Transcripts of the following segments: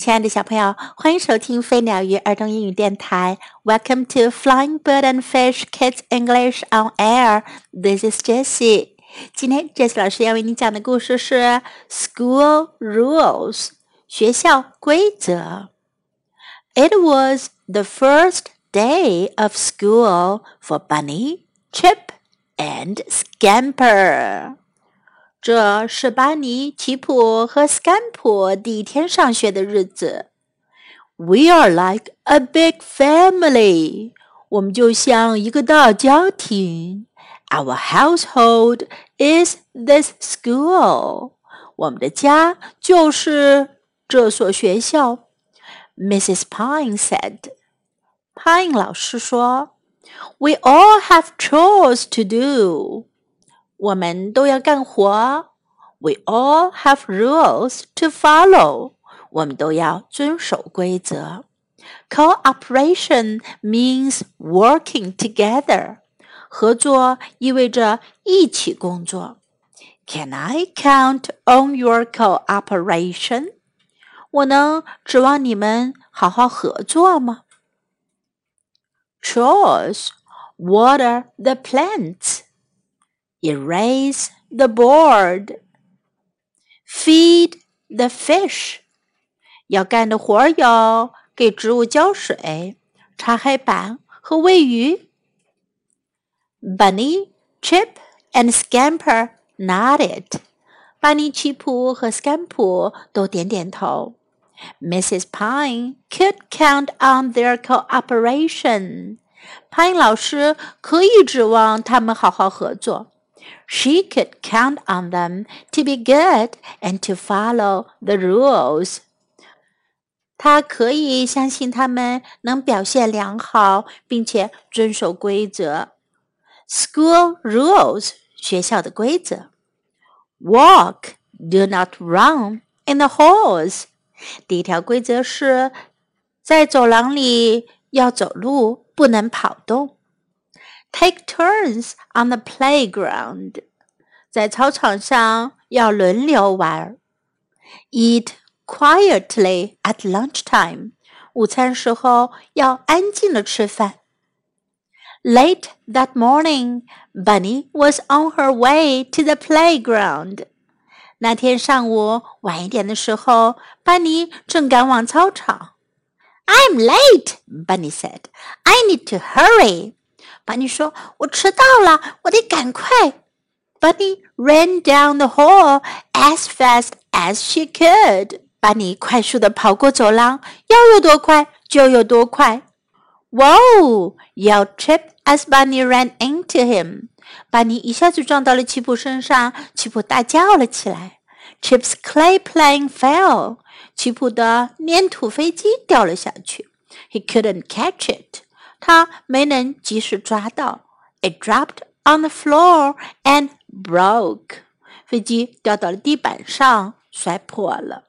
亲爱的小朋友，欢迎收听飞鸟鱼儿童英语电台。Welcome to Flying Bird and Fish Kids English on Air. This is Jessie. 今天 Jessie 老师要为你讲的故事是 School Rules 学校规则。It was the first day of school for Bunny, Chip, and Scamper. 这是巴尼、奇普和斯甘普第一天上学的日子。We are like a big family，我们就像一个大家庭。Our household is this school，我们的家就是这所学校。Mrs. Pine said，Pine 老师说，We all have chores to do。我们都要干活。We all have rules to follow。我们都要遵守规则。Cooperation means working together。合作意味着一起工作。Can I count on your cooperation？我能指望你们好好合作吗？Chores water the plants erase the board, feed the fish。要干的活有给植物浇水、擦黑板和喂鱼。Bunny, Chip, and Scamper nodded. 班尼、奇普和斯坎普都点点头。Mrs. Pine could count on their cooperation. 潘老师可以指望他们好好合作。 she could count on them to be good and to follow the rules. 她可以相信他们能表现良好，并且遵守规则。School rules 学校的规则。Walk, do not run in the halls. 第一条规则是在走廊里要走路，不能跑动。 Take turns on the playground，在操场上要轮流玩。Eat quietly at lunchtime，午餐时候要安静的吃饭。Late that morning, Bunny was on her way to the playground. 那天上午晚一点的时候，班尼正赶往操场。I'm late, Bunny said. I need to hurry. 班尼说：“我迟到了，我得赶快。” Bunny ran down the hall as fast as she could. 班尼快速的跑过走廊，要有多快就有多快。Whoa! yelled Chip as Bunny ran into him. 班尼一下子撞到了奇普身上，奇普大叫了起来。Chip's clay plane fell. 奇普的粘土飞机掉了下去。He couldn't catch it. 他没能及时抓到。It dropped on the floor and broke。飞机掉到了地板上，摔破了。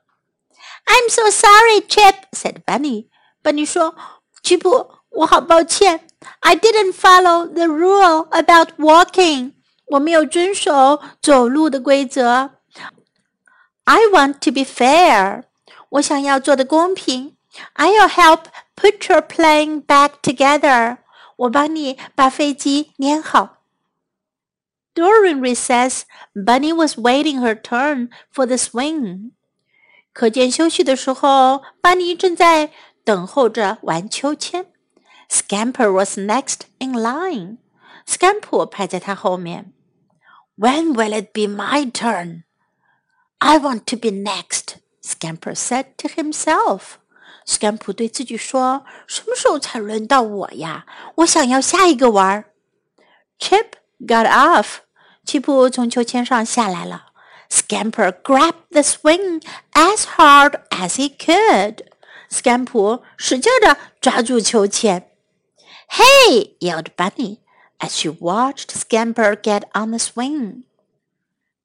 I'm so sorry, Chip," said Bunny. Bunny 说：“吉普，我好抱歉。I didn't follow the rule about walking. 我没有遵守走路的规则。I want to be fair. 我想要做的公平。I'll help Put your plane back together. 我帮你把飞机粘好。During recess, Bunny was waiting her turn for the swing. 课间休息的时候，班尼正在等候着玩秋千。Scamper was next in line. Scamper 排在他后面。When will it be my turn? I want to be next, Scamper said to himself. 斯坎普对自己说：“什么时候才轮到我呀？我想要下一个玩儿。” Chip got off，奇普从秋千上下来了。Scamper grabbed the swing as hard as he could。斯坎普使劲地抓住秋千。Hey! yelled Bunny as she watched Scamper get on the swing.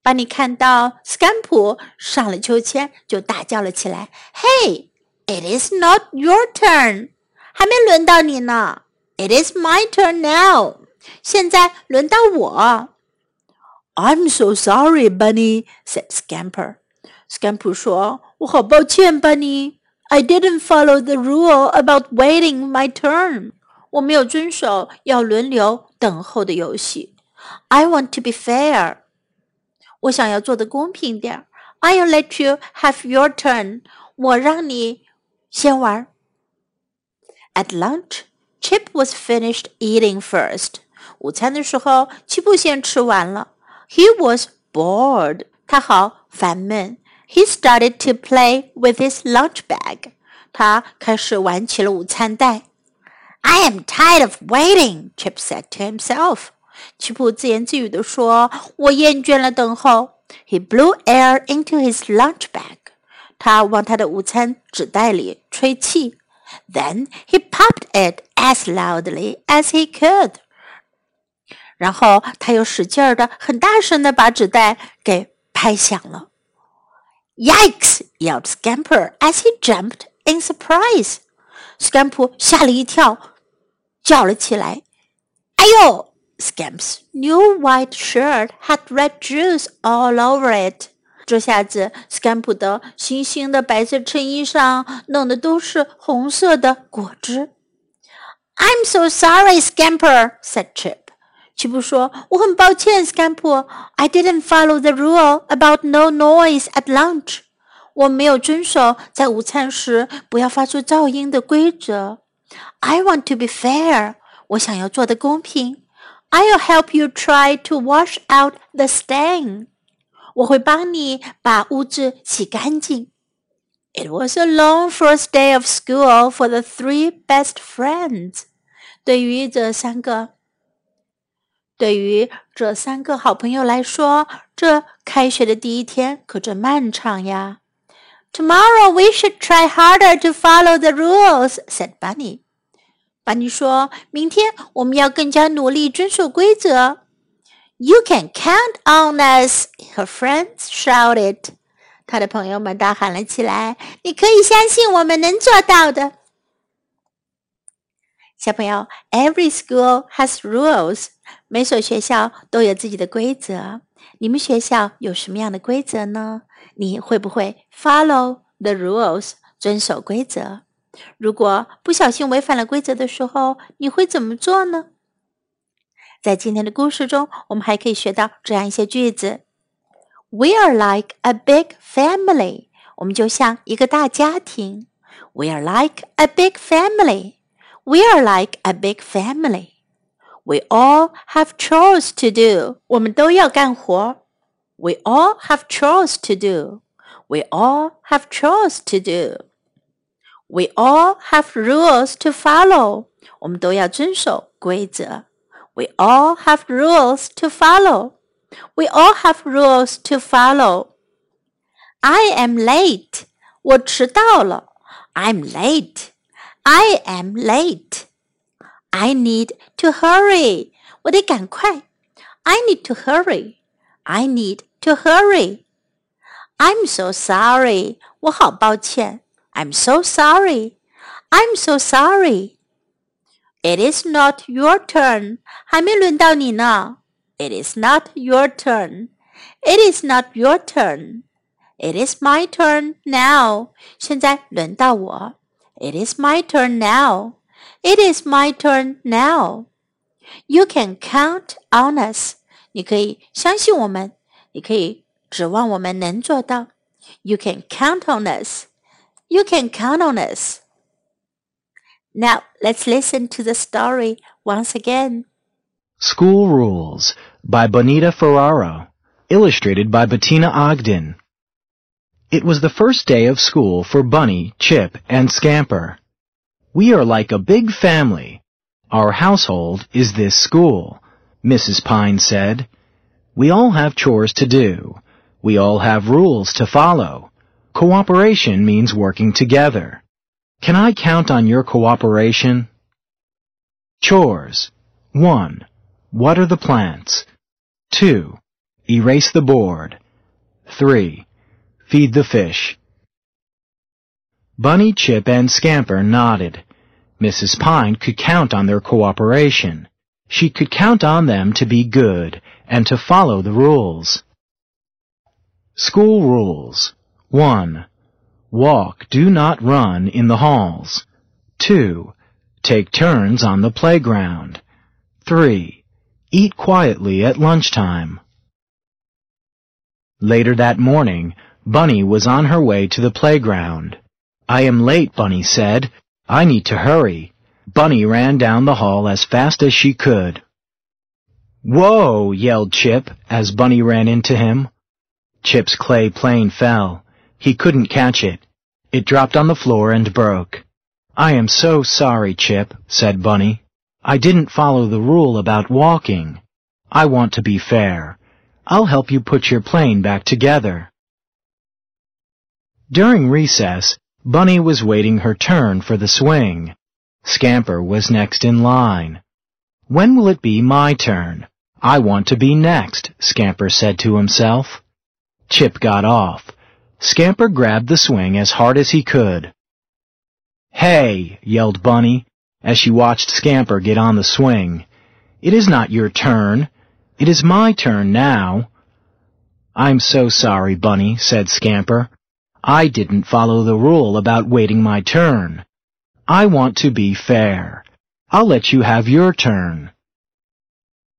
班尼看到斯坎普上了秋千，就大叫了起来：“Hey!” ！” It is not your turn，还没轮到你呢。It is my turn now，现在轮到我。I'm so sorry, Bunny," said Scamper. Scamper 说：“我好抱歉，Bunny. I didn't follow the rule about waiting my turn. 我没有遵守要轮流等候的游戏。I want to be fair. 我想要做的公平点。I'll let you have your turn. 我让你 先玩。At lunch, Chip was finished eating first. 午餐的时候，齐布先吃完了。He was bored. 他好烦闷。He started to play with his lunch bag. 他开始玩起了午餐袋。I am tired of waiting, Chip said to himself. 齐普自言自语地说：“我厌倦了等候。” He blew air into his lunch bag. 他往他的午餐纸袋里吹气。Then he popped it as loudly as he could. 然后他又使劲儿的、很大声的把纸袋给拍响了。Yikes! yelled Scamper as he jumped in surprise. Scamper 吓了一跳，叫了起来：“哎呦！” Scamp's new white shirt had red juice all over it. 这下子，Scamp 的新兴的白色衬衣上弄的都是红色的果汁。I'm so sorry, Scamper," said Chip. 齐布说：“我很抱歉，Scamp. I didn't follow the rule about no noise at lunch. 我没有遵守在午餐时不要发出噪音的规则。I want to be fair. 我想要做的公平。I'll help you try to wash out the stain. 我会帮你把污渍洗干净。It was a long first day of school for the three best friends. 对于这三个，对于这三个好朋友来说，这开学的第一天可真漫长呀。Tomorrow we should try harder to follow the rules," said Bunny. 班尼说：“明天我们要更加努力遵守规则。” You can count on us, her friends shouted. 他的朋友们大喊了起来：“你可以相信我们能做到的。”小朋友，Every school has rules. 每所学校都有自己的规则。你们学校有什么样的规则呢？你会不会 follow the rules？遵守规则？如果不小心违反了规则的时候，你会怎么做呢？在今天的故事中，我们还可以学到这样一些句子：We are like a big family。我们就像一个大家庭。We are like a big family。We are like a big family。We all have chores to do。我们都要干活。We all have chores to do。We all have chores to do。We all have rules to follow。我们都要遵守规则。 we all have rules to follow. We all have rules to follow. I am late. 我迟到了。I'm late. I am late. I need to hurry. 我得赶快。I need to hurry. I need to hurry. I'm so sorry. 我好抱歉。I'm so sorry. I'm so sorry. It is not your turn. 还没轮到你呢。It is not your turn. It is not your turn. It is my turn now. 现在轮到我。It is my turn now. It is my turn now. You can count on us. 你可以相信我们，你可以指望我们能做到。You can count on us. You can count on us. Now let's listen to the story once again. School Rules by Bonita Ferraro, illustrated by Bettina Ogden. It was the first day of school for Bunny, Chip, and Scamper. We are like a big family. Our household is this school, Mrs. Pine said. We all have chores to do. We all have rules to follow. Cooperation means working together. Can I count on your cooperation? Chores. 1. Water the plants. 2. Erase the board. 3. Feed the fish. Bunny, Chip, and Scamper nodded. Mrs. Pine could count on their cooperation. She could count on them to be good and to follow the rules. School rules. 1. Walk, do not run in the halls. 2. Take turns on the playground. 3. Eat quietly at lunchtime. Later that morning, Bunny was on her way to the playground. I am late, Bunny said. I need to hurry. Bunny ran down the hall as fast as she could. Whoa! yelled Chip as Bunny ran into him. Chip's clay plane fell. He couldn't catch it. It dropped on the floor and broke. I am so sorry, Chip, said Bunny. I didn't follow the rule about walking. I want to be fair. I'll help you put your plane back together. During recess, Bunny was waiting her turn for the swing. Scamper was next in line. When will it be my turn? I want to be next, Scamper said to himself. Chip got off. Scamper grabbed the swing as hard as he could. Hey, yelled Bunny as she watched Scamper get on the swing. It is not your turn. It is my turn now. I'm so sorry, Bunny, said Scamper. I didn't follow the rule about waiting my turn. I want to be fair. I'll let you have your turn.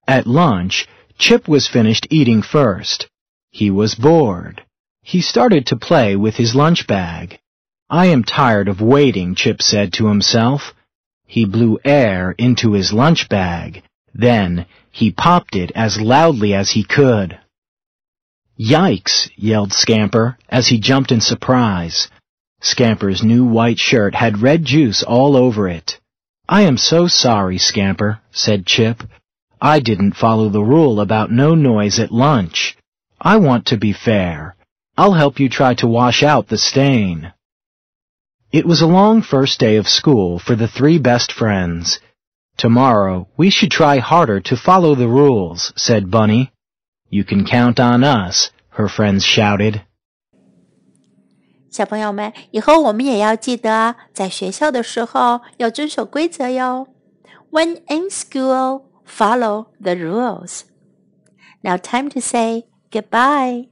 At lunch, Chip was finished eating first. He was bored. He started to play with his lunch bag. I am tired of waiting, Chip said to himself. He blew air into his lunch bag. Then he popped it as loudly as he could. Yikes! yelled Scamper as he jumped in surprise. Scamper's new white shirt had red juice all over it. I am so sorry, Scamper, said Chip. I didn't follow the rule about no noise at lunch. I want to be fair. I'll help you try to wash out the stain. It was a long first day of school for the three best friends. Tomorrow we should try harder to follow the rules, said Bunny. You can count on us, her friends shouted. 小朋友们，以后我们也要记得，在学校的时候要遵守规则哟。When in school, follow the rules. Now, time to say goodbye.